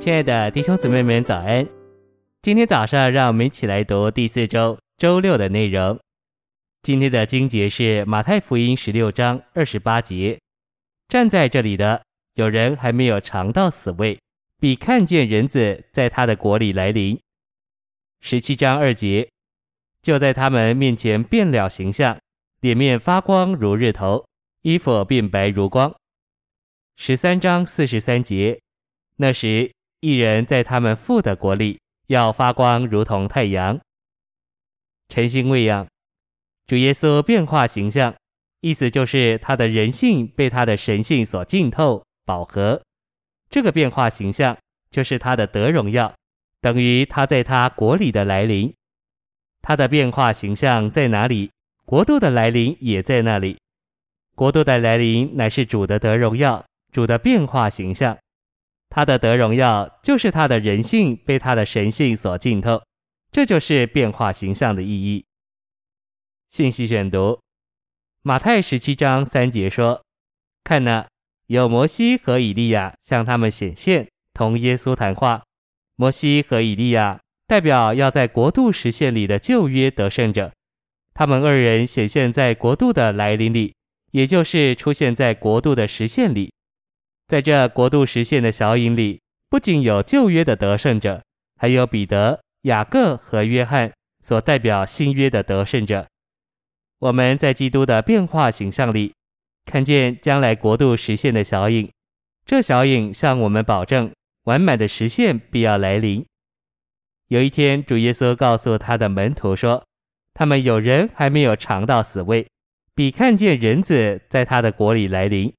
亲爱的弟兄姊妹们，早安！今天早上，让我们一起来读第四周周六的内容。今天的经节是马太福音十六章二十八节。站在这里的有人还没有尝到死味，比看见人子在他的国里来临。十七章二节，就在他们面前变了形象，脸面发光如日头，衣服变白如光。十三章四十三节，那时。一人在他们父的国里要发光，如同太阳。晨星喂养，主耶稣变化形象，意思就是他的人性被他的神性所浸透饱和。这个变化形象就是他的得荣耀，等于他在他国里的来临。他的变化形象在哪里？国度的来临也在那里。国度的来临乃是主的得荣耀，主的变化形象。他的得荣耀，就是他的人性被他的神性所浸透，这就是变化形象的意义。信息选读：马太十七章三节说：“看呐，有摩西和以利亚向他们显现，同耶稣谈话。摩西和以利亚代表要在国度实现里的旧约得胜者，他们二人显现在国度的来临里，也就是出现在国度的实现里。”在这国度实现的小影里，不仅有旧约的得胜者，还有彼得、雅各和约翰所代表新约的得胜者。我们在基督的变化形象里，看见将来国度实现的小影。这小影向我们保证，完满的实现必要来临。有一天，主耶稣告诉他的门徒说：“他们有人还没有尝到死味，比看见人子在他的国里来临。”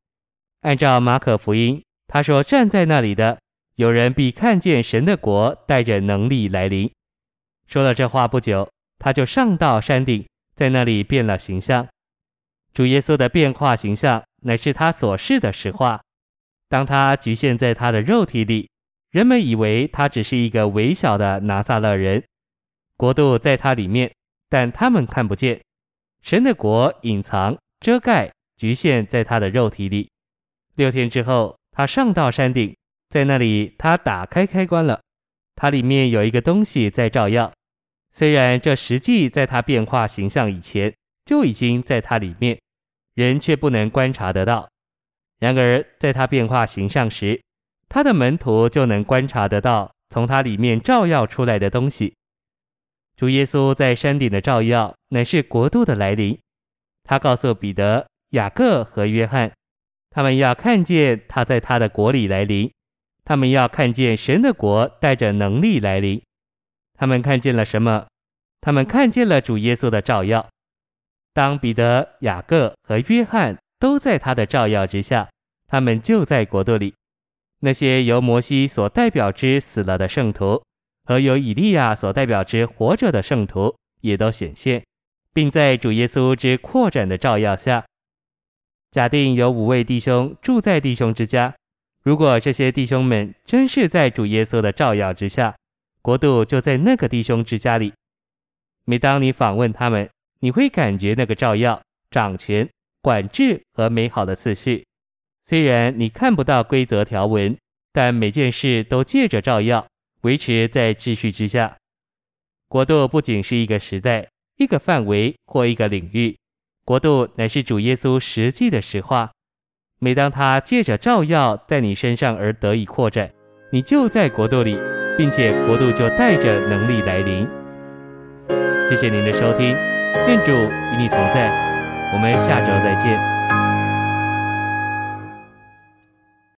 按照马可福音，他说：“站在那里的有人必看见神的国带着能力来临。”说了这话不久，他就上到山顶，在那里变了形象。主耶稣的变化形象乃是他所示的实话。当他局限在他的肉体里，人们以为他只是一个微小的拿撒勒人，国度在他里面，但他们看不见。神的国隐藏、遮盖、局限在他的肉体里。六天之后，他上到山顶，在那里，他打开开关了。它里面有一个东西在照耀，虽然这实际在他变化形象以前就已经在它里面，人却不能观察得到。然而，在他变化形象时，他的门徒就能观察得到从它里面照耀出来的东西。主耶稣在山顶的照耀，乃是国度的来临。他告诉彼得、雅各和约翰。他们要看见他在他的国里来临，他们要看见神的国带着能力来临。他们看见了什么？他们看见了主耶稣的照耀。当彼得、雅各和约翰都在他的照耀之下，他们就在国度里。那些由摩西所代表之死了的圣徒，和由以利亚所代表之活着的圣徒，也都显现，并在主耶稣之扩展的照耀下。假定有五位弟兄住在弟兄之家，如果这些弟兄们真是在主耶稣的照耀之下，国度就在那个弟兄之家里。每当你访问他们，你会感觉那个照耀、掌权、管制和美好的次序。虽然你看不到规则条文，但每件事都借着照耀，维持在秩序之下。国度不仅是一个时代、一个范围或一个领域。国度乃是主耶稣实际的实话。每当他借着照耀在你身上而得以扩展，你就在国度里，并且国度就带着能力来临。谢谢您的收听，愿主与你同在，我们下周再见。